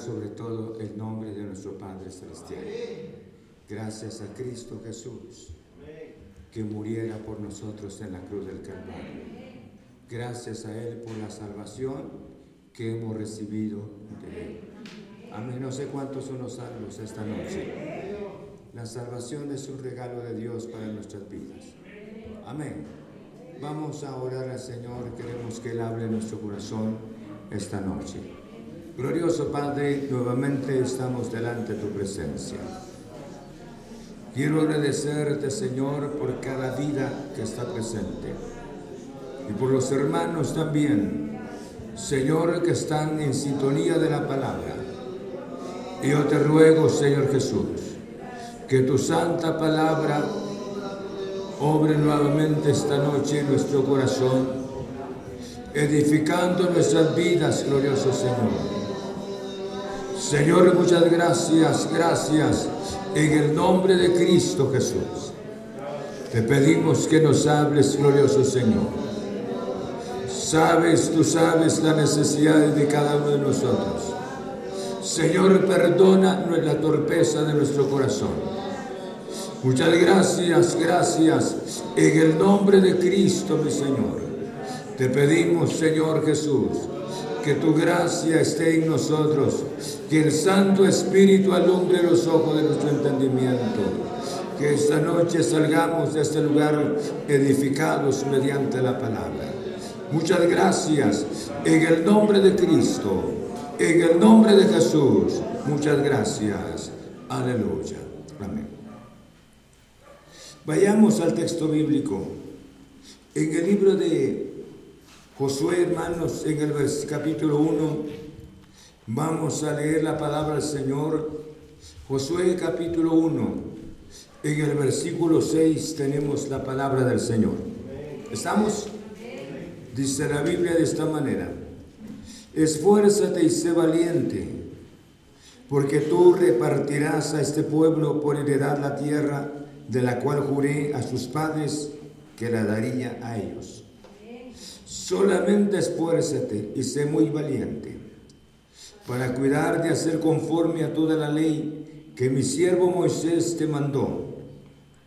sobre todo el nombre de nuestro Padre Celestial. Gracias a Cristo Jesús que muriera por nosotros en la cruz del Calvario. Gracias a Él por la salvación que hemos recibido de Él. Amén. No sé cuántos son los salvos esta noche. La salvación es un regalo de Dios para nuestras vidas. Amén. Vamos a orar al Señor. Queremos que Él hable en nuestro corazón esta noche. Glorioso Padre, nuevamente estamos delante de tu presencia. Quiero agradecerte, Señor, por cada vida que está presente. Y por los hermanos también, Señor, que están en sintonía de la palabra. Y yo te ruego, Señor Jesús, que tu santa palabra obre nuevamente esta noche en nuestro corazón, edificando nuestras vidas, glorioso Señor. Señor, muchas gracias, gracias en el nombre de Cristo Jesús. Te pedimos que nos hables, glorioso Señor. Sabes, tú sabes las necesidades de cada uno de nosotros. Señor, perdona la torpeza de nuestro corazón. Muchas gracias, gracias. En el nombre de Cristo, mi Señor. Te pedimos, Señor Jesús, que tu gracia esté en nosotros, que el Santo Espíritu alumbre los ojos de nuestro entendimiento, que esta noche salgamos de este lugar edificados mediante la palabra. Muchas gracias en el nombre de Cristo, en el nombre de Jesús. Muchas gracias. Aleluya. Amén. Vayamos al texto bíblico. En el libro de Josué, hermanos, en el capítulo 1, vamos a leer la palabra del Señor. Josué capítulo 1, en el versículo 6 tenemos la palabra del Señor. ¿Estamos? Dice la Biblia de esta manera. Esfuérzate y sé valiente, porque tú repartirás a este pueblo por heredad la tierra de la cual juré a sus padres que la daría a ellos. Solamente esfuérzate y sé muy valiente para cuidar de hacer conforme a toda la ley que mi siervo Moisés te mandó.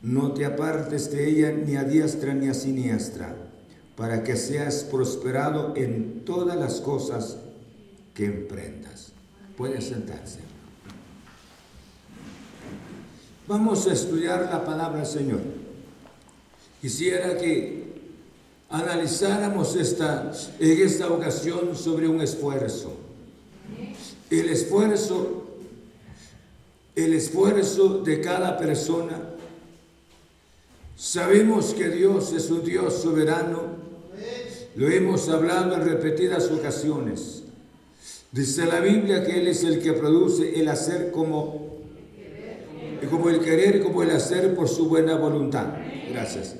No te apartes de ella ni a diestra ni a siniestra, para que seas prosperado en todas las cosas que emprendas. Puede sentarse. Vamos a estudiar la palabra Señor. Quisiera que analizáramos esta, en esta ocasión sobre un esfuerzo. El esfuerzo, el esfuerzo de cada persona. Sabemos que Dios es un Dios soberano. Lo hemos hablado en repetidas ocasiones. Dice la Biblia que Él es el que produce el hacer como como el querer, como el hacer por su buena voluntad. Gracias.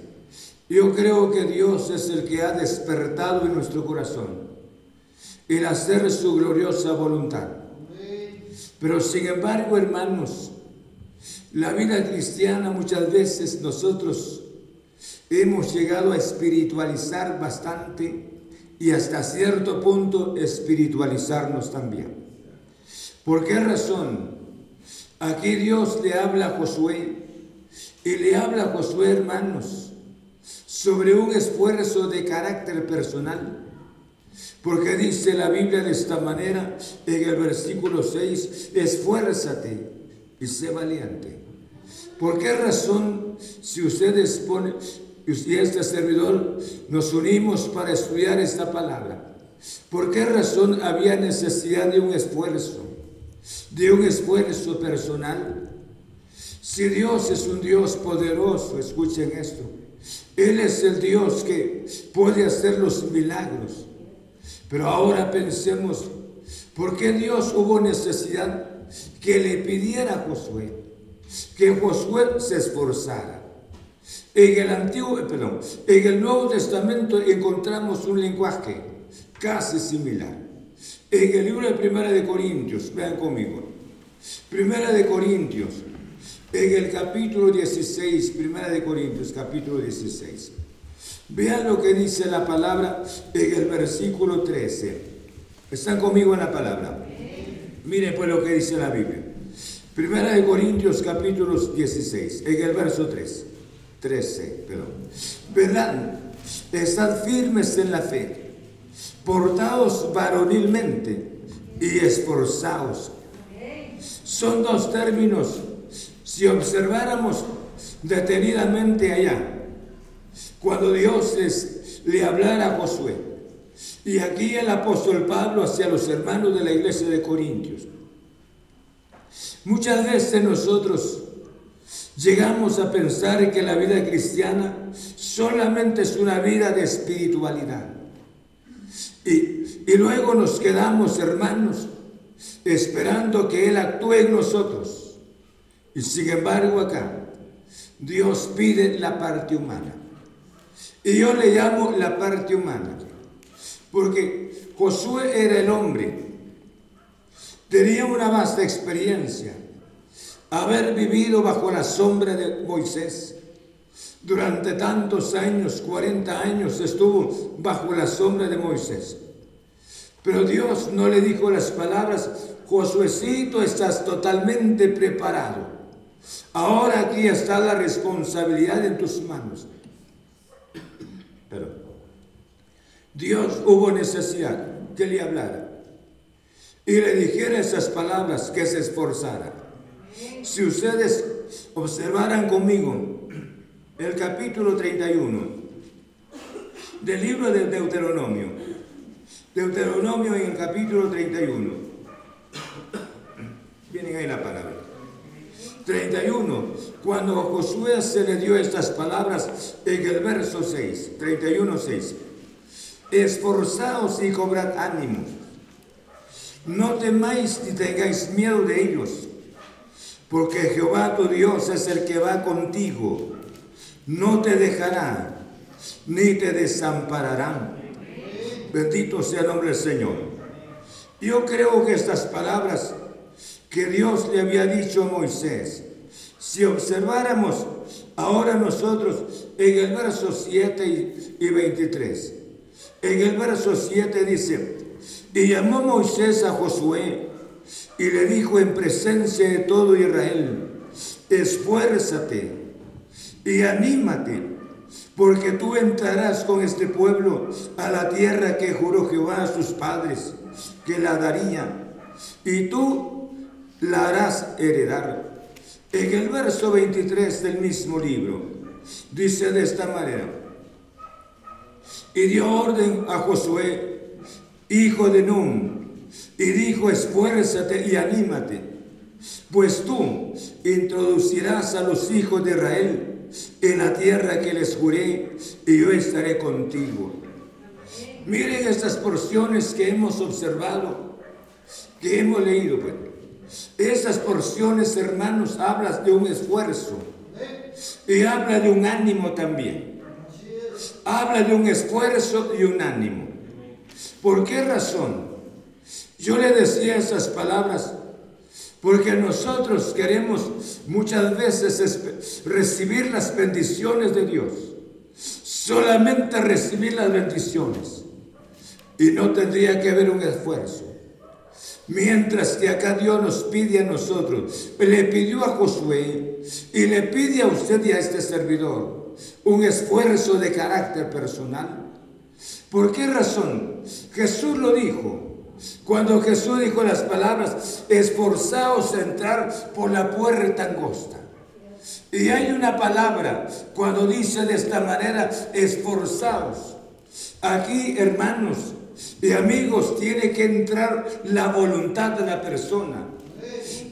Yo creo que Dios es el que ha despertado en nuestro corazón el hacer su gloriosa voluntad. Pero sin embargo, hermanos, la vida cristiana muchas veces nosotros hemos llegado a espiritualizar bastante y hasta cierto punto espiritualizarnos también. ¿Por qué razón? Aquí Dios le habla a Josué y le habla a Josué, hermanos, sobre un esfuerzo de carácter personal. Porque dice la Biblia de esta manera en el versículo 6, esfuérzate y sé valiente. ¿Por qué razón si ustedes ponen, y este servidor nos unimos para estudiar esta palabra? ¿Por qué razón había necesidad de un esfuerzo? de un esfuerzo personal. Si Dios es un Dios poderoso, escuchen esto, Él es el Dios que puede hacer los milagros. Pero ahora pensemos, ¿por qué Dios hubo necesidad que le pidiera a Josué que Josué se esforzara? En el Antiguo, perdón, en el Nuevo Testamento encontramos un lenguaje casi similar. En el libro de Primera de Corintios, vean conmigo. Primera de Corintios, en el capítulo 16, primera de Corintios, capítulo 16. Vean lo que dice la palabra en el versículo 13. ¿Están conmigo en la palabra? Miren pues lo que dice la Biblia. Primera de Corintios capítulo 16, en el verso 3. 13, perdón. Verán, estad firmes en la fe, portaos varonilmente y esforzaos. Son dos términos. Si observáramos detenidamente allá, cuando Dios le hablara a Josué, y aquí el apóstol Pablo hacia los hermanos de la iglesia de Corintios. Muchas veces nosotros llegamos a pensar que la vida cristiana solamente es una vida de espiritualidad. Y, y luego nos quedamos, hermanos, esperando que Él actúe en nosotros. Y sin embargo acá, Dios pide la parte humana. Y yo le llamo la parte humana. Porque Josué era el hombre. Tenía una vasta experiencia. Haber vivido bajo la sombra de Moisés. Durante tantos años, 40 años, estuvo bajo la sombra de Moisés. Pero Dios no le dijo las palabras, Josuecito, estás totalmente preparado. Ahora aquí está la responsabilidad en tus manos. Dios hubo necesidad que le hablara y le dijera esas palabras, que se esforzara. Si ustedes observaran conmigo el capítulo 31 del libro de Deuteronomio, Deuteronomio en el capítulo 31, vienen ahí la palabra. 31, cuando Josué se le dio estas palabras en el verso 6, 31, 6 esforzaos y cobrad ánimo. No temáis ni tengáis miedo de ellos, porque Jehová tu Dios es el que va contigo. No te dejará, ni te desamparará. Bendito sea el nombre del Señor. Yo creo que estas palabras que Dios le había dicho a Moisés, si observáramos ahora nosotros en el verso 7 y 23, en el verso 7 dice, y llamó Moisés a Josué y le dijo en presencia de todo Israel, esfuérzate y anímate, porque tú entrarás con este pueblo a la tierra que juró Jehová a sus padres, que la daría, y tú la harás heredar. En el verso 23 del mismo libro, dice de esta manera, y dio orden a Josué, hijo de Nun, y dijo, esfuérzate y anímate, pues tú introducirás a los hijos de Israel en la tierra que les juré, y yo estaré contigo. Miren estas porciones que hemos observado, que hemos leído. Pues. Estas porciones, hermanos, hablan de un esfuerzo y habla de un ánimo también habla de un esfuerzo y un ánimo. ¿Por qué razón? Yo le decía esas palabras porque nosotros queremos muchas veces recibir las bendiciones de Dios. Solamente recibir las bendiciones. Y no tendría que haber un esfuerzo. Mientras que acá Dios nos pide a nosotros, le pidió a Josué y le pide a usted y a este servidor un esfuerzo de carácter personal. ¿Por qué razón? Jesús lo dijo. Cuando Jesús dijo las palabras, esforzaos a entrar por la puerta angosta. Y hay una palabra cuando dice de esta manera, esforzaos. Aquí, hermanos y amigos, tiene que entrar la voluntad de la persona.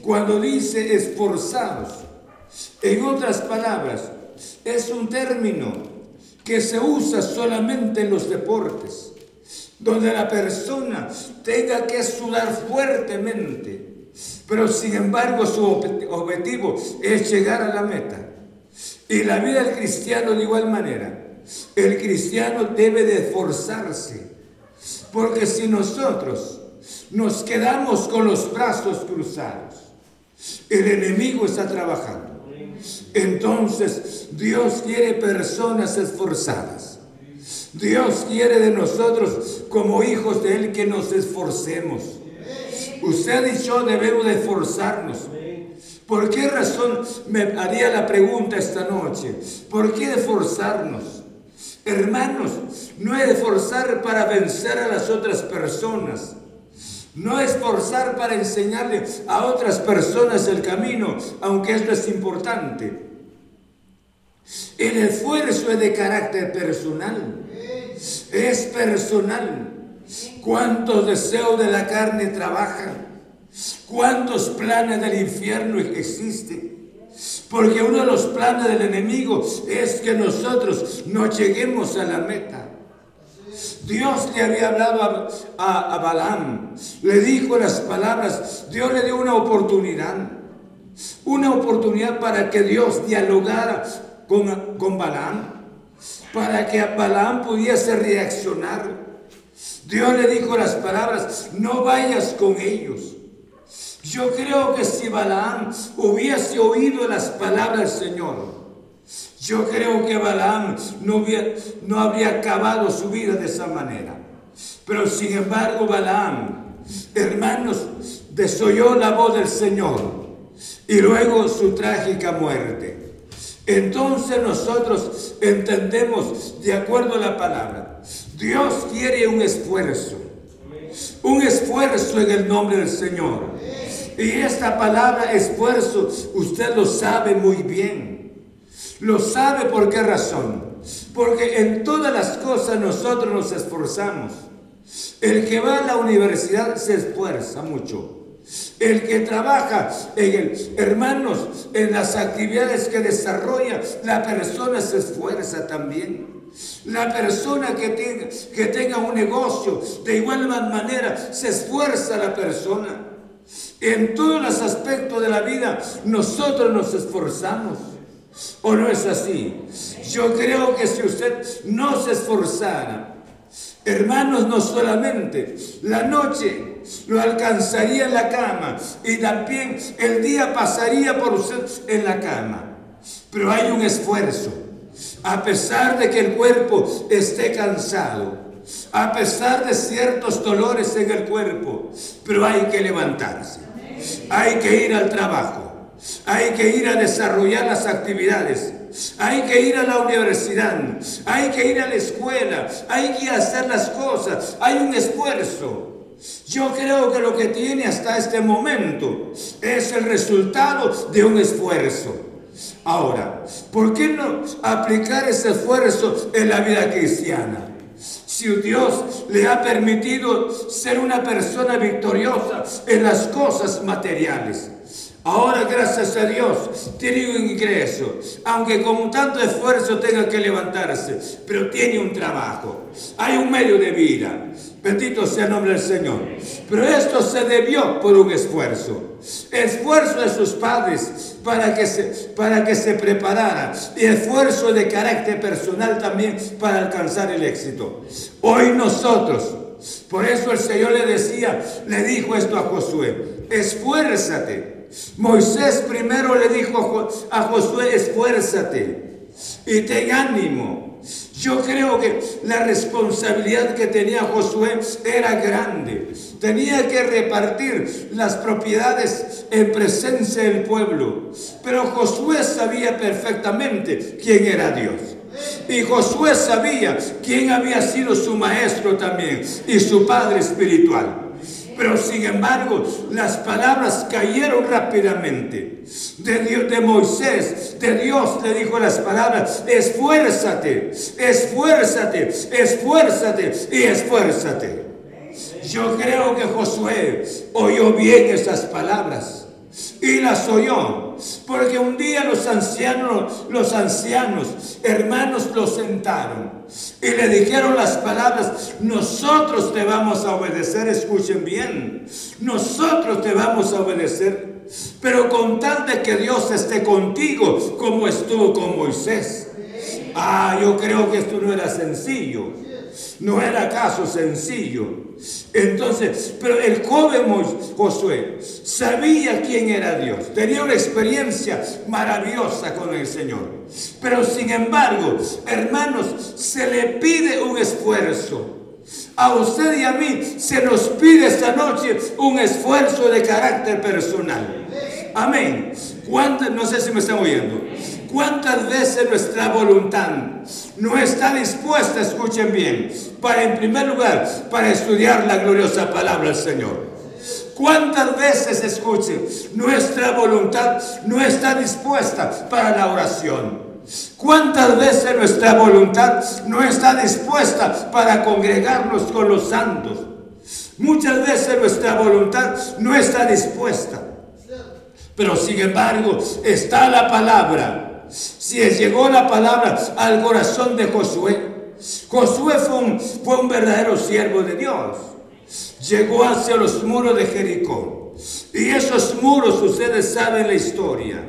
Cuando dice esforzaos, en otras palabras, es un término que se usa solamente en los deportes, donde la persona tenga que sudar fuertemente, pero sin embargo su objetivo es llegar a la meta. Y la vida del cristiano de igual manera. El cristiano debe de esforzarse, porque si nosotros nos quedamos con los brazos cruzados, el enemigo está trabajando. Entonces, Dios quiere personas esforzadas. Dios quiere de nosotros, como hijos de Él, que nos esforcemos. Usted y yo debemos de esforzarnos. ¿Por qué razón me haría la pregunta esta noche? ¿Por qué esforzarnos? Hermanos, no es esforzar para vencer a las otras personas. No esforzar para enseñarle a otras personas el camino, aunque esto es importante. El esfuerzo es de carácter personal. Es personal. ¿Cuántos deseos de la carne trabajan? ¿Cuántos planes del infierno existen? Porque uno de los planes del enemigo es que nosotros no lleguemos a la meta. Dios le había hablado a, Balaam, le dijo las palabras, Dios le dio una oportunidad, una oportunidad para que Dios dialogara con, con Balaam, para que Balaam pudiese reaccionar. Dios le dijo las palabras, no vayas con ellos. Yo creo que si Balaam hubiese oído las palabras del Señor, yo creo que Balaam no, no habría acabado su vida de esa manera. Pero sin embargo, Balaam, hermanos, desoyó la voz del Señor y luego su trágica muerte. Entonces nosotros entendemos de acuerdo a la palabra. Dios quiere un esfuerzo. Un esfuerzo en el nombre del Señor. Y esta palabra esfuerzo, usted lo sabe muy bien. Lo sabe por qué razón. Porque en todas las cosas nosotros nos esforzamos. El que va a la universidad se esfuerza mucho. El que trabaja en el, hermanos, en las actividades que desarrolla, la persona se esfuerza también. La persona que tenga, que tenga un negocio, de igual manera, se esfuerza la persona. En todos los aspectos de la vida nosotros nos esforzamos. ¿O no es así? Yo creo que si usted no se esforzara, hermanos, no solamente la noche lo alcanzaría en la cama y también el día pasaría por usted en la cama. Pero hay un esfuerzo. A pesar de que el cuerpo esté cansado, a pesar de ciertos dolores en el cuerpo, pero hay que levantarse. Hay que ir al trabajo. Hay que ir a desarrollar las actividades. Hay que ir a la universidad. Hay que ir a la escuela. Hay que hacer las cosas. Hay un esfuerzo. Yo creo que lo que tiene hasta este momento es el resultado de un esfuerzo. Ahora, ¿por qué no aplicar ese esfuerzo en la vida cristiana? Si Dios le ha permitido ser una persona victoriosa en las cosas materiales. Ahora, gracias a Dios, tiene un ingreso, aunque con tanto esfuerzo tenga que levantarse, pero tiene un trabajo, hay un medio de vida. Bendito sea el nombre del Señor. Pero esto se debió por un esfuerzo. Esfuerzo de sus padres para que se, para que se preparara. Y esfuerzo de carácter personal también para alcanzar el éxito. Hoy nosotros, por eso el Señor le decía, le dijo esto a Josué, esfuérzate. Moisés primero le dijo a Josué, esfuérzate y ten ánimo. Yo creo que la responsabilidad que tenía Josué era grande. Tenía que repartir las propiedades en presencia del pueblo. Pero Josué sabía perfectamente quién era Dios. Y Josué sabía quién había sido su maestro también y su padre espiritual. Pero sin embargo, las palabras cayeron rápidamente. De, Dios, de Moisés, de Dios le dijo las palabras, esfuérzate, esfuérzate, esfuérzate y esfuérzate. Yo creo que Josué oyó bien esas palabras y las oyó. Porque un día los ancianos, los ancianos, hermanos, lo sentaron y le dijeron las palabras, nosotros te vamos a obedecer, escuchen bien, nosotros te vamos a obedecer, pero con tal de que Dios esté contigo como estuvo con Moisés. Ah, yo creo que esto no era sencillo. No era caso sencillo. Entonces, pero el joven Josué sabía quién era Dios, tenía una experiencia maravillosa con el Señor. Pero sin embargo, hermanos, se le pide un esfuerzo. A usted y a mí se nos pide esta noche un esfuerzo de carácter personal. Amén. ¿Cuántas, no sé si me están oyendo, cuántas veces nuestra voluntad no está dispuesta, escuchen bien, para en primer lugar, para estudiar la gloriosa palabra del Señor? ¿Cuántas veces, escuchen, nuestra voluntad no está dispuesta para la oración? ¿Cuántas veces nuestra voluntad no está dispuesta para congregarnos con los santos? Muchas veces nuestra voluntad no está dispuesta. Pero sin embargo está la palabra. Si llegó la palabra al corazón de Josué, Josué fue un, fue un verdadero siervo de Dios. Llegó hacia los muros de Jericó. Y esos muros, ustedes saben la historia,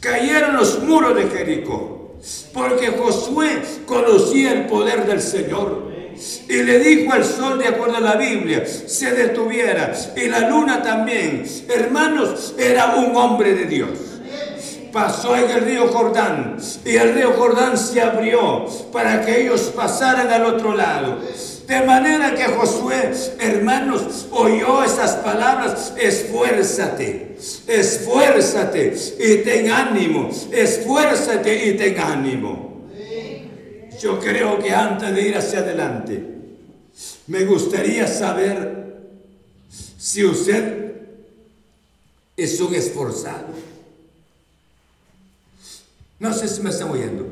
cayeron los muros de Jericó. Porque Josué conocía el poder del Señor. Y le dijo al sol, de acuerdo a la Biblia, se detuviera. Y la luna también. Hermanos, era un hombre de Dios pasó en el río Jordán y el río Jordán se abrió para que ellos pasaran al otro lado. De manera que Josué, hermanos, oyó esas palabras, esfuérzate, esfuérzate y ten ánimo, esfuérzate y ten ánimo. Yo creo que antes de ir hacia adelante, me gustaría saber si usted es un esforzado. No sé si me están oyendo.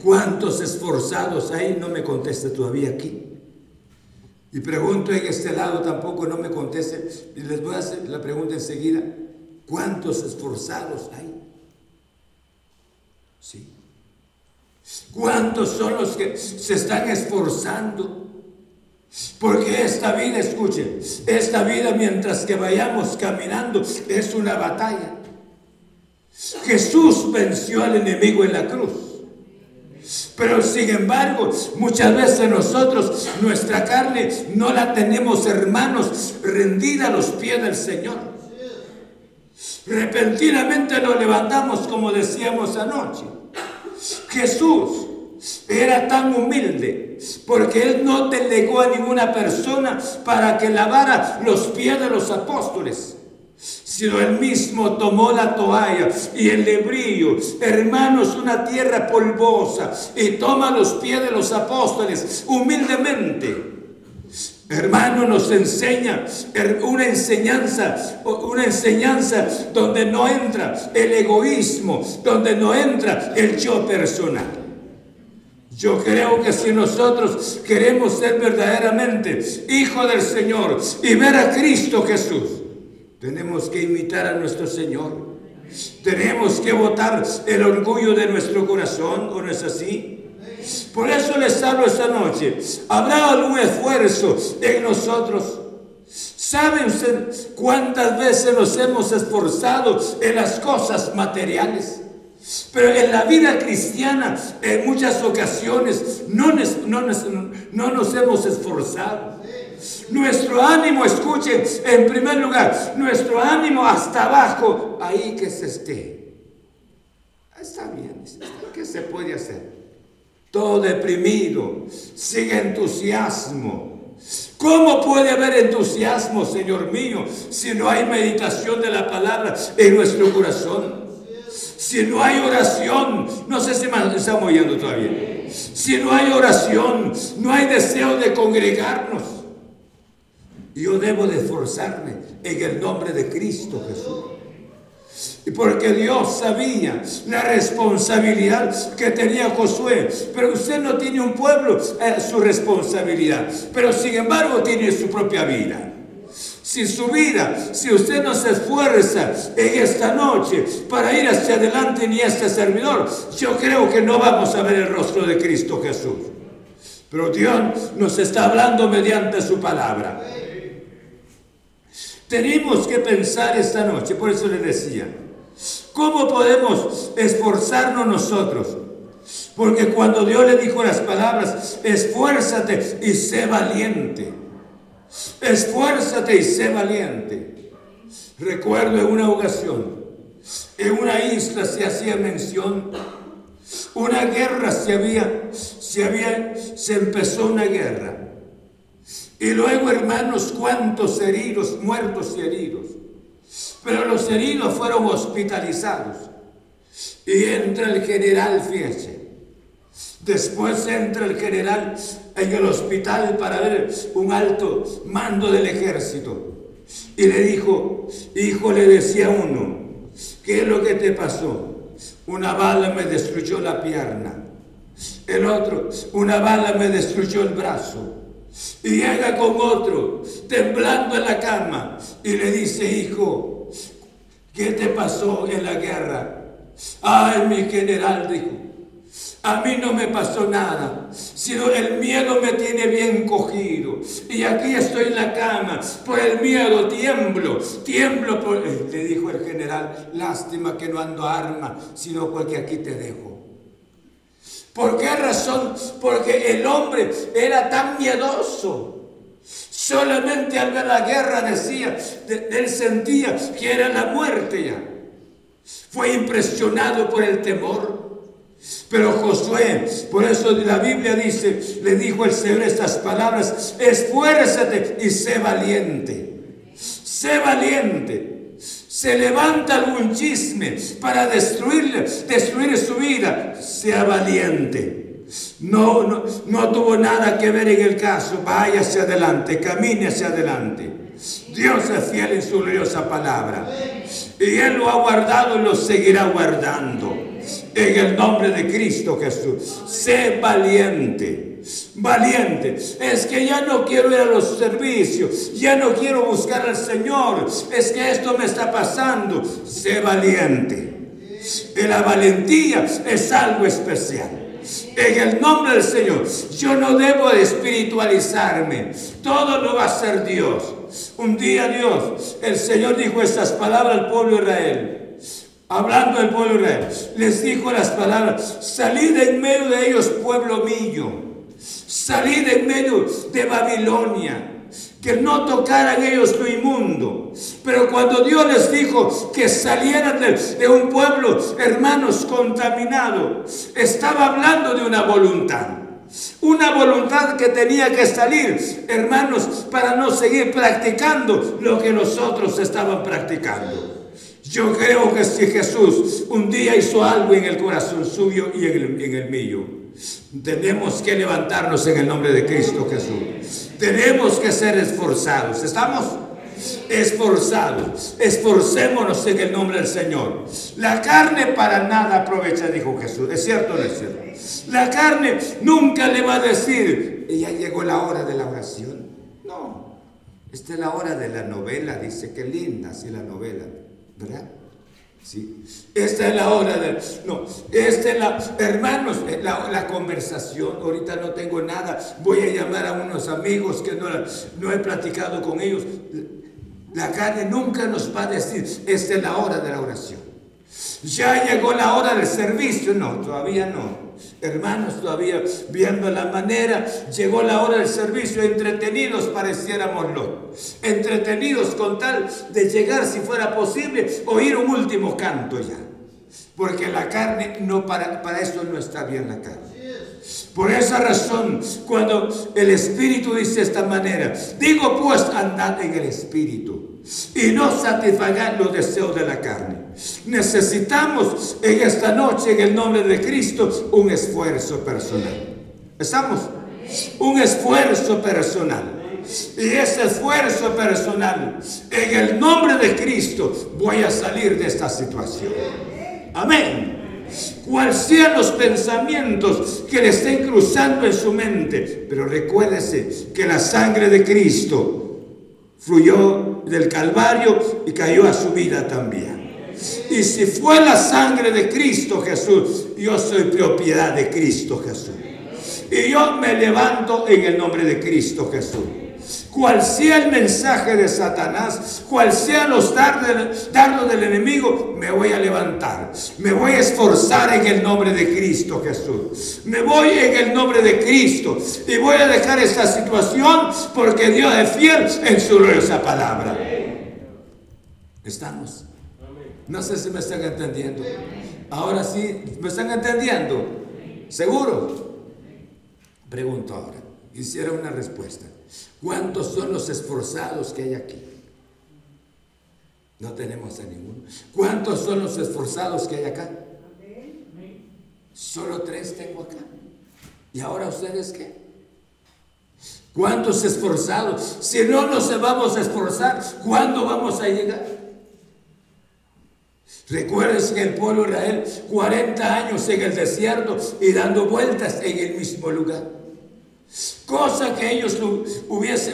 ¿Cuántos esforzados hay? No me conteste todavía aquí. Y pregunto en este lado, tampoco no me conteste. Y les voy a hacer la pregunta enseguida. ¿Cuántos esforzados hay? Sí. ¿Cuántos son los que se están esforzando? Porque esta vida, escuchen, esta vida mientras que vayamos caminando es una batalla. Jesús venció al enemigo en la cruz. Pero sin embargo, muchas veces nosotros, nuestra carne, no la tenemos, hermanos, rendida a los pies del Señor. Repentinamente nos levantamos como decíamos anoche. Jesús era tan humilde porque él no delegó a ninguna persona para que lavara los pies de los apóstoles sino él mismo tomó la toalla y el lebrillo, hermanos, una tierra polvosa, y toma los pies de los apóstoles humildemente. Hermano, nos enseña una enseñanza, una enseñanza donde no entra el egoísmo, donde no entra el yo personal. Yo creo que si nosotros queremos ser verdaderamente hijo del Señor y ver a Cristo Jesús, tenemos que imitar a nuestro Señor. Tenemos que votar el orgullo de nuestro corazón, ¿o no es así? Por eso les hablo esta noche. ¿Habrá algún esfuerzo en nosotros? ¿Saben ustedes cuántas veces nos hemos esforzado en las cosas materiales? Pero en la vida cristiana, en muchas ocasiones, no, no, no nos hemos esforzado. Nuestro ánimo, escuchen, en primer lugar, nuestro ánimo hasta abajo, ahí que se esté. Está bien, ¿qué se puede hacer? Todo deprimido, sin entusiasmo. ¿Cómo puede haber entusiasmo, Señor mío, si no hay meditación de la palabra en nuestro corazón? Si no hay oración, no sé si estamos oyendo todavía. Si no hay oración, no hay deseo de congregarnos. Yo debo de esforzarme en el nombre de Cristo Jesús. Y porque Dios sabía la responsabilidad que tenía Josué. Pero usted no tiene un pueblo, es su responsabilidad. Pero sin embargo tiene su propia vida. Si su vida, si usted no se esfuerza en esta noche para ir hacia adelante ni este servidor, yo creo que no vamos a ver el rostro de Cristo Jesús. Pero Dios nos está hablando mediante su palabra. Tenemos que pensar esta noche, por eso le decía, ¿cómo podemos esforzarnos nosotros? Porque cuando Dios le dijo las palabras, esfuérzate y sé valiente. Esfuérzate y sé valiente. Recuerdo en una ocasión, en una isla se hacía mención, una guerra se había, se había, se empezó una guerra. Y luego, hermanos, cuántos heridos, muertos y heridos. Pero los heridos fueron hospitalizados. Y entra el general, fíjense. Después entra el general en el hospital para ver un alto mando del ejército. Y le dijo, hijo, le decía uno, ¿qué es lo que te pasó? Una bala me destruyó la pierna. El otro, una bala me destruyó el brazo. Y llega con otro, temblando en la cama, y le dice, hijo, ¿qué te pasó en la guerra? Ay, mi general, dijo, a mí no me pasó nada, sino el miedo me tiene bien cogido. Y aquí estoy en la cama, por el miedo tiemblo, tiemblo por... Le dijo el general, lástima que no ando arma, sino porque aquí te dejo. ¿Por qué razón? Porque el hombre era tan miedoso. Solamente al ver la guerra decía, él sentía que era la muerte ya. Fue impresionado por el temor. Pero Josué, por eso la Biblia dice, le dijo el Señor estas palabras, esfuérzate y sé valiente. Sé valiente se levanta algún chisme para destruirle, destruir su vida, sea valiente. No, no, no tuvo nada que ver en el caso. Vaya hacia adelante, camine hacia adelante. Dios es fiel en su gloriosa palabra. Y Él lo ha guardado y lo seguirá guardando. En el nombre de Cristo Jesús. Sé valiente valiente. Es que ya no quiero ir a los servicios, ya no quiero buscar al Señor. Es que esto me está pasando. Sé valiente. Y la valentía es algo especial. En el nombre del Señor, yo no debo de espiritualizarme. Todo lo va a hacer Dios. Un día Dios, el Señor dijo estas palabras al pueblo de Israel. Hablando del pueblo de Israel, les dijo las palabras, salid en medio de ellos, pueblo mío salir en medio de Babilonia, que no tocaran ellos lo inmundo. Pero cuando Dios les dijo que salieran de, un pueblo, hermanos, contaminado, estaba hablando de una voluntad. Una voluntad que tenía que salir, hermanos, para no seguir practicando lo que los otros estaban practicando. Yo creo que si Jesús un día hizo algo en el corazón suyo y en el mío, tenemos que levantarnos en el nombre de Cristo Jesús. Tenemos que ser esforzados. ¿Estamos? Esforzados. Esforcémonos en el nombre del Señor. La carne para nada aprovecha, dijo Jesús. ¿Es cierto o no es cierto? La carne nunca le va a decir, ya llegó la hora de la oración. No. Esta es la hora de la novela. Dice, qué linda, sí, la novela. ¿Verdad? ¿Sí? Esta es la hora del... No, esta es la... Hermanos, eh, la, la, conversación, ahorita no tengo nada, voy a llamar a unos amigos que no, no he platicado con ellos. La carne nunca nos va a decir, esta es la hora de la oración. Ya llegó la hora del servicio, no, todavía no. Hermanos, todavía viendo la manera, llegó la hora del servicio, entretenidos pareciéramos los, entretenidos con tal de llegar, si fuera posible, oír un último canto ya. Porque la carne, no para, para eso no está bien la carne. Por esa razón, cuando el Espíritu dice de esta manera, digo pues andad en el Espíritu y no satisfagan los deseos de la carne. Necesitamos en esta noche, en el nombre de Cristo, un esfuerzo personal. ¿Estamos? Un esfuerzo personal. Y ese esfuerzo personal, en el nombre de Cristo, voy a salir de esta situación. Amén cuáles sean los pensamientos que le estén cruzando en su mente. Pero recuérdese que la sangre de Cristo fluyó del Calvario y cayó a su vida también. Y si fue la sangre de Cristo Jesús, yo soy propiedad de Cristo Jesús. Y yo me levanto en el nombre de Cristo Jesús. Cual sea el mensaje de Satanás, cual sean los dardos del enemigo, me voy a levantar. Me voy a esforzar en el nombre de Cristo Jesús. Me voy en el nombre de Cristo. Y voy a dejar esta situación porque Dios es fiel en su gloriosa palabra. Estamos. No sé si me están entendiendo. Ahora sí, ¿me están entendiendo? ¿Seguro? Pregunto ahora. Quisiera una respuesta. ¿Cuántos son los esforzados que hay aquí? No tenemos a ninguno. ¿Cuántos son los esforzados que hay acá? Solo tres tengo acá. ¿Y ahora ustedes qué? ¿Cuántos esforzados? Si no nos vamos a esforzar, ¿cuándo vamos a llegar? Recuerden que el pueblo de Israel 40 años en el desierto y dando vueltas en el mismo lugar. Cosa que ellos hubiese,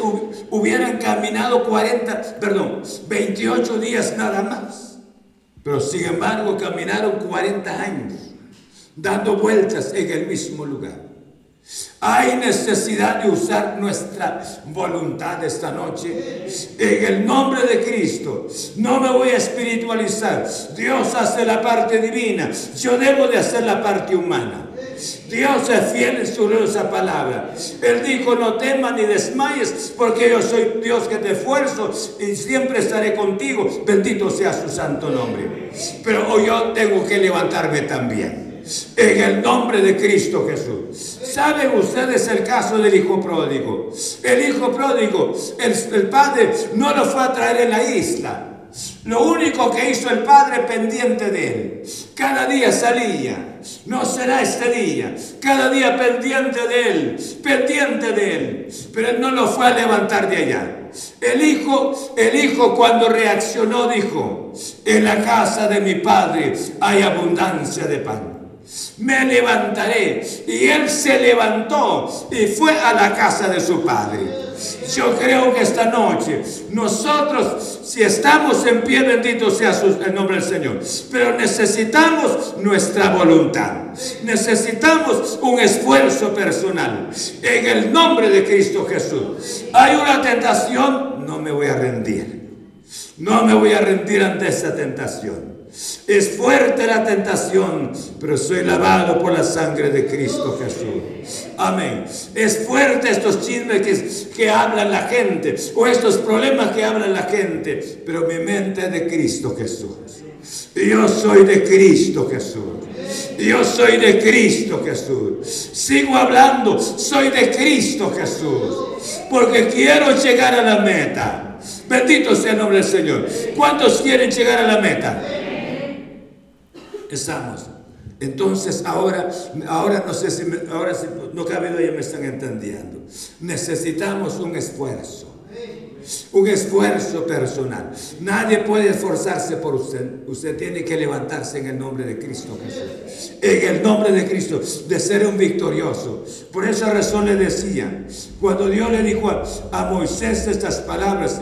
hubieran caminado 40, perdón, 28 días nada más. Pero sin embargo caminaron 40 años dando vueltas en el mismo lugar. Hay necesidad de usar nuestra voluntad esta noche. En el nombre de Cristo. No me voy a espiritualizar. Dios hace la parte divina. Yo debo de hacer la parte humana. Dios es fiel en su esa palabra. Él dijo, no temas ni desmayes, porque yo soy Dios que te esfuerzo y siempre estaré contigo. Bendito sea su santo nombre. Pero hoy yo tengo que levantarme también en el nombre de Cristo Jesús. ¿Saben ustedes el caso del hijo pródigo? El hijo pródigo, el, padre no lo fue a traer en la isla. Lo único que hizo el padre pendiente de él. Cada día salía. No será este día. Cada día pendiente de él. Pendiente de él. Pero él no lo fue a levantar de allá. El hijo, el hijo cuando reaccionó dijo, en la casa de mi padre hay abundancia de pan me levantaré. Y él se levantó y fue a la casa de su padre. Yo creo que esta noche nosotros, si estamos en pie, bendito sea el nombre del Señor, pero necesitamos nuestra voluntad, necesitamos un esfuerzo personal. En el nombre de Cristo Jesús, hay una tentación, no me voy a rendir, no me voy a rendir ante esa tentación. Es fuerte la tentación, pero soy lavado por la sangre de Cristo Jesús. Amén. Es fuerte estos chismes que, que habla la gente o estos problemas que habla la gente, pero mi mente es de Cristo Jesús. Yo soy de Cristo Jesús. Yo soy de Cristo Jesús. Sigo hablando, soy de Cristo Jesús. Porque quiero llegar a la meta. Bendito sea el nombre del Señor. ¿Cuántos quieren llegar a la meta? Estamos. Entonces ahora, ahora no sé si, ahora si no cabe duda ya me están entendiendo. Necesitamos un esfuerzo un esfuerzo personal. Nadie puede esforzarse por usted. Usted tiene que levantarse en el nombre de Cristo Jesús. En el nombre de Cristo, de ser un victorioso. Por esa razón le decía, cuando Dios le dijo a, Moisés estas palabras,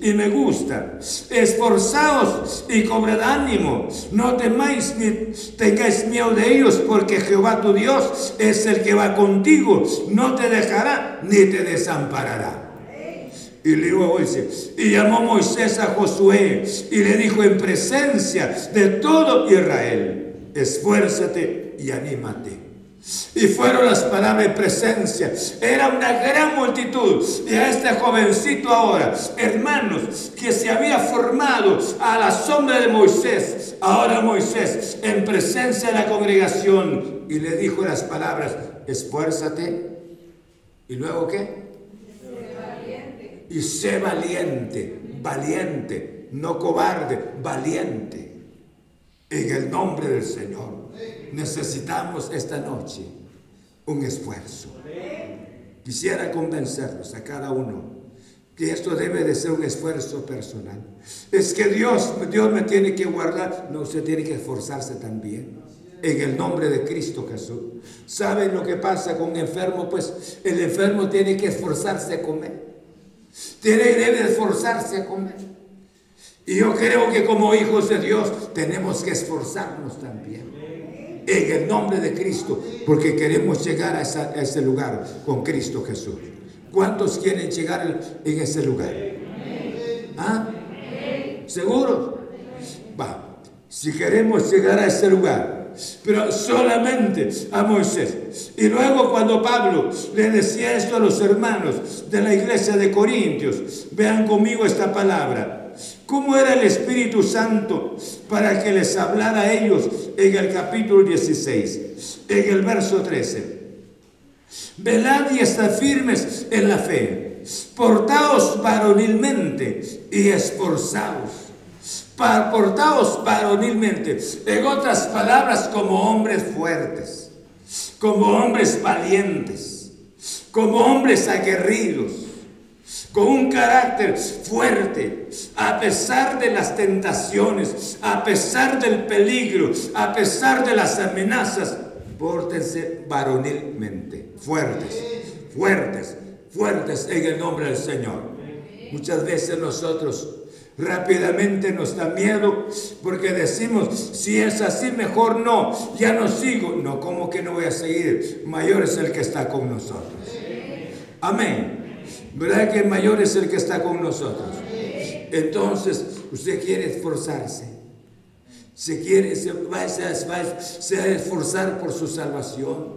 y me gusta, esforzaos y cobrad ánimo, no temáis ni tengáis miedo de ellos, porque Jehová tu Dios es el que va contigo, no te dejará ni te desamparará. Y le dijo Moisés, y llamó Moisés a Josué y le dijo en presencia de todo Israel, esfuérzate y anímate. Y fueron las palabras de presencia. Era una gran multitud. Y a este jovencito ahora, hermanos, que se había formado a la sombra de Moisés, ahora Moisés, en presencia de la congregación, y le dijo las palabras, esfuérzate. ¿Y luego qué? Y sé valiente, valiente, no cobarde, valiente. En el nombre del Señor. Necesitamos esta noche un esfuerzo. Quisiera convencerlos a cada uno que esto debe de ser un esfuerzo personal. Es que Dios, Dios me tiene que guardar. No, usted tiene que esforzarse también. En el nombre de Cristo Jesús. ¿Saben lo que pasa con un enfermo? Pues el enfermo tiene que esforzarse a comer. Debe esforzarse a comer. Y yo creo que como hijos de Dios tenemos que esforzarnos también. En el nombre de Cristo, porque queremos llegar a, ese lugar con Cristo Jesús. ¿Cuántos quieren llegar en ese lugar? ¿Ah? ¿Seguros? Va. Si queremos llegar a ese lugar, pero solamente a Moisés. Y luego cuando Pablo le decía esto a los hermanos de la iglesia de Corintios, vean conmigo esta palabra. ¿Cómo era el Espíritu Santo para que les hablara a ellos en el capítulo 16, en el verso 13? Velad y estad firmes en la fe. Portaos varonilmente y esforzaos. Portaos varonilmente. En otras palabras, como hombres fuertes, como hombres valientes, como hombres aguerridos, con un carácter fuerte, a pesar de las tentaciones, a pesar del peligro, a pesar de las amenazas, pórtense varonilmente, fuertes, fuertes, fuertes en el nombre del Señor. Muchas veces nosotros rápidamente nos da miedo porque decimos, si es así, mejor no, ya no sigo. No, ¿cómo que no voy a seguir? Mayor es el que está con nosotros. Amén. ¿Verdad que mayor es el que está con nosotros? Entonces, usted quiere esforzarse se quiere, se va, a esforzar por su salvación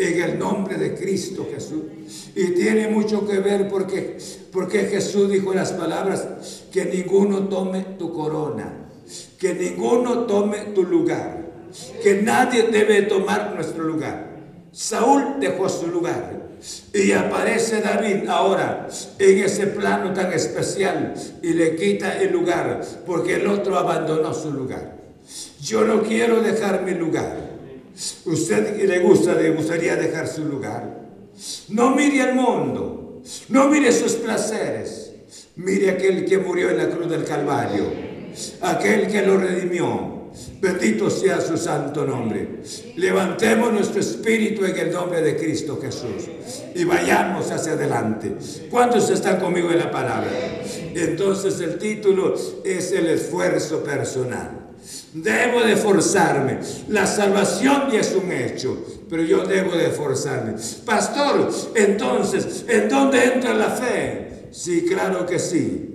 en el nombre de Cristo Jesús. Y tiene mucho que ver porque, porque Jesús dijo las palabras, que ninguno tome tu corona, que ninguno tome tu lugar, que nadie debe tomar nuestro lugar. Saúl dejó su lugar y aparece David ahora en ese plano tan especial y le quita el lugar porque el otro abandonó su lugar. Yo no quiero dejar mi lugar. Usted le gusta, le gustaría dejar su lugar. No mire al mundo, no mire sus placeres. Mire aquel que murió en la cruz del Calvario, aquel que lo redimió Bendito sea su santo nombre. Levantemos nuestro espíritu en el nombre de Cristo Jesús y vayamos hacia adelante. ¿Cuántos están conmigo en la palabra? Entonces el título es el esfuerzo personal. Debo de forzarme. La salvación ya es un hecho, pero yo debo de forzarme. Pastor, entonces, ¿en dónde entra la fe? Sí, claro que sí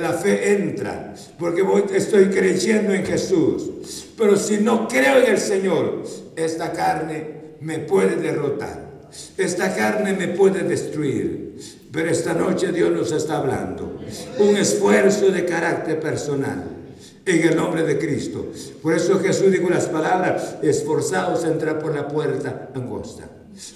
la fe entra, porque estoy creyendo en Jesús. Pero si no creo en el Señor, esta carne me puede derrotar. Esta carne me puede destruir. Pero esta noche Dios nos está hablando. Un esfuerzo de carácter personal en el nombre de Cristo. Por eso Jesús dijo las palabras, esforzados a entrar por la puerta angosta.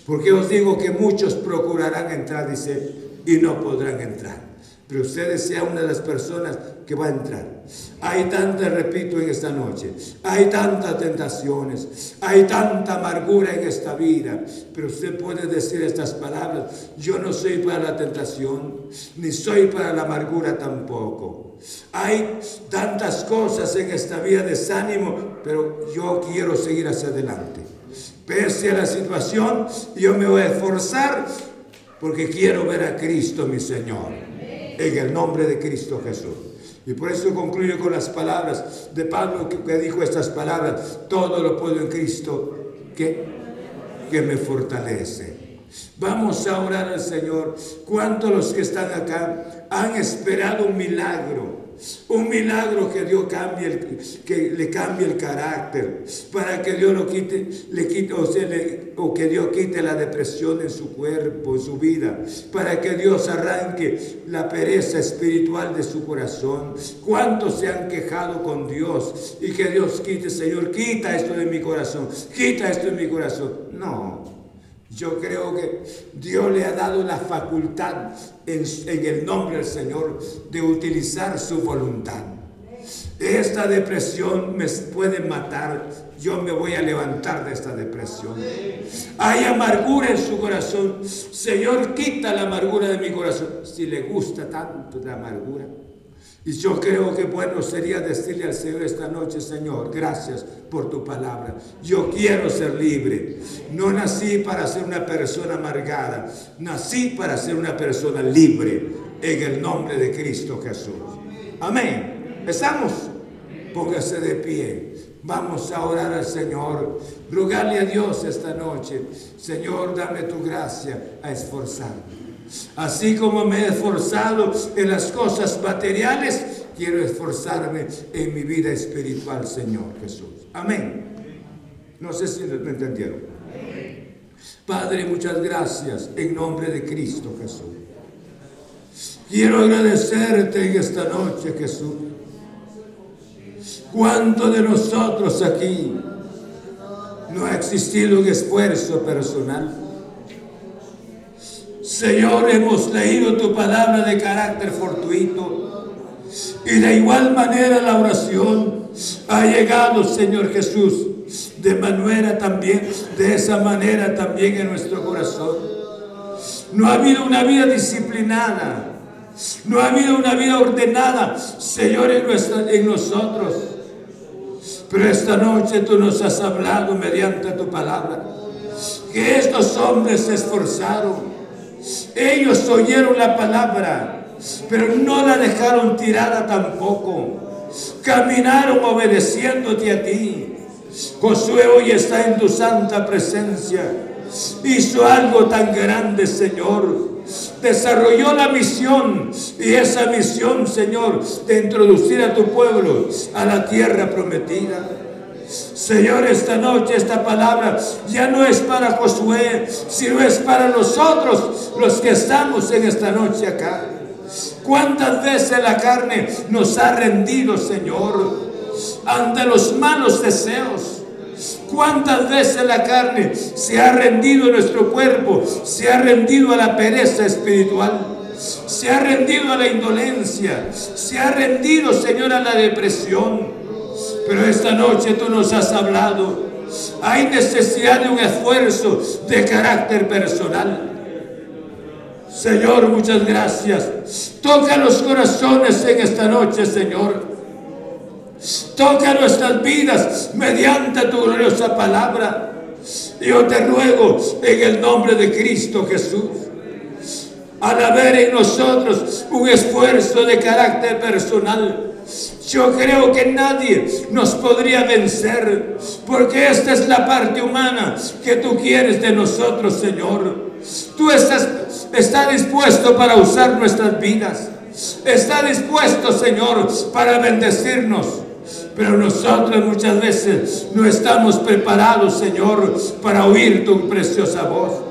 Porque os digo que muchos procurarán entrar, dice, y no podrán entrar pero ustedes sean una de las personas que va a entrar. Hay tanta, repito en esta noche, hay tantas tentaciones, hay tanta amargura en esta vida, pero usted puede decir estas palabras, yo no soy para la tentación, ni soy para la amargura tampoco. Hay tantas cosas en esta vida, desánimo, pero yo quiero seguir hacia adelante. Pese a la situación, yo me voy a esforzar porque quiero ver a Cristo mi Señor en el nombre de Cristo Jesús. Y por eso concluyo con las palabras de Pablo que, dijo estas palabras, todo lo puedo en Cristo que, que me fortalece. Vamos a orar al Señor. ¿Cuántos los que están acá han esperado un milagro? Un milagro que Dios cambie el, que le cambie el carácter, para que Dios lo quite, le quite o, o que Dios quite la depresión en su cuerpo, en su vida, para que Dios arranque la pereza espiritual de su corazón. ¿Cuántos se han quejado con Dios y que Dios quite, Señor, quita esto de mi corazón, quita esto de mi corazón? No. Yo creo que Dios le ha dado la facultad en, el nombre del Señor de utilizar su voluntad. Esta depresión me puede matar, yo me voy a levantar de esta depresión. Hay amargura en su corazón. Señor, quita la amargura de mi corazón. Si le gusta tanto la amargura, y yo creo que bueno sería decirle al Señor esta noche, Señor, gracias por tu palabra. Yo quiero ser libre. No nací para ser una persona amargada, nací para ser una persona libre en el nombre de Cristo Jesús. Amén. ¿Estamos? Póngase de pie. Vamos a orar al Señor, rogarle a Dios esta noche, Señor, dame tu gracia a esforzarme. Así como me he esforzado en las cosas materiales, quiero esforzarme en mi vida espiritual, Señor Jesús. Amén. No sé si me entendieron. Padre, muchas gracias en nombre de Cristo Jesús. Quiero agradecerte en esta noche, Jesús. ¿Cuánto de nosotros aquí no ha existido un esfuerzo personal? Señor, hemos leído tu palabra de carácter fortuito y de igual manera la oración ha llegado, Señor Jesús, de manera también, de esa manera también en nuestro corazón. No ha habido una vida disciplinada, no ha habido una vida ordenada, Señor, en, en nosotros. Pero esta noche tú nos has hablado mediante tu palabra, que estos hombres se esforzaron, ellos oyeron la palabra, pero no la dejaron tirada tampoco. Caminaron obedeciéndote a ti. Josué hoy está en tu santa presencia. Hizo algo tan grande, Señor. Desarrolló la misión y esa misión, Señor, de introducir a tu pueblo a la tierra prometida. Señor, esta noche esta palabra ya no es para Josué, sino es para nosotros los que estamos en esta noche acá. ¿Cuántas veces la carne nos ha rendido, Señor? ante los malos deseos. ¿Cuántas veces la carne se ha rendido nuestro cuerpo? Se ha rendido a la pereza espiritual. Se ha rendido a la indolencia. Se ha rendido, Señor, a la depresión. Pero esta noche tú nos has hablado. Hay necesidad de un esfuerzo de carácter personal. Señor, muchas gracias. Toca los corazones en esta noche, Señor. Toca nuestras vidas mediante tu gloriosa palabra. Yo te ruego en el nombre de Cristo Jesús. Al haber en nosotros un esfuerzo de carácter personal, yo creo que nadie nos podría vencer, porque esta es la parte humana que tú quieres de nosotros, Señor. Tú estás, estás dispuesto para usar nuestras vidas. Está dispuesto, Señor, para bendecirnos. Pero nosotros muchas veces no estamos preparados, Señor, para oír tu preciosa voz.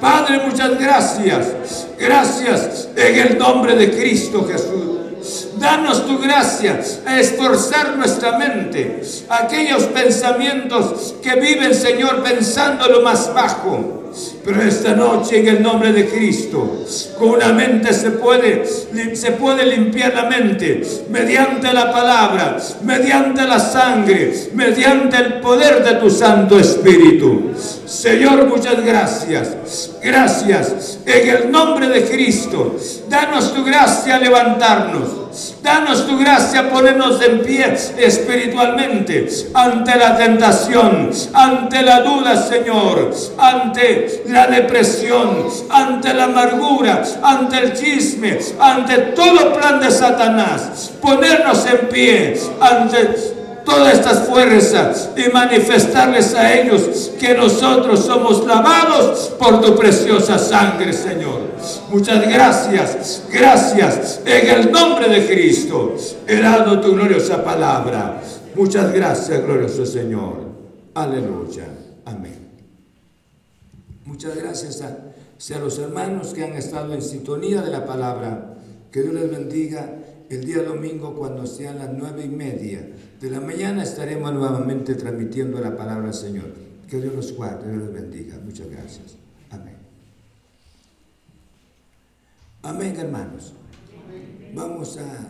Padre, muchas gracias. Gracias en el nombre de Cristo Jesús. Danos tu gracia a esforzar nuestra mente. Aquellos pensamientos que viven, Señor, pensando lo más bajo pero esta noche en el nombre de Cristo, con una mente se puede, se puede limpiar la mente mediante la palabra, mediante la sangre, mediante el poder de tu Santo Espíritu. Señor, muchas gracias. Gracias en el nombre de Cristo. Danos tu gracia a levantarnos. Danos tu gracia, ponernos en pie espiritualmente ante la tentación, ante la duda, Señor, ante la depresión, ante la amargura, ante el chisme, ante todo plan de Satanás. Ponernos en pie ante todas estas fuerzas y manifestarles a ellos que nosotros somos lavados por tu preciosa sangre, Señor. Muchas gracias, gracias en el nombre de Cristo. He dado tu gloriosa palabra. Muchas gracias, glorioso Señor. Aleluya. Amén. Muchas gracias a, a los hermanos que han estado en sintonía de la palabra. Que Dios les bendiga el día domingo cuando sean las nueve y media de la mañana estaremos nuevamente transmitiendo la palabra del Señor. Que Dios los guarde, Dios los bendiga. Muchas gracias. Amén. Amén, hermanos. Vamos a...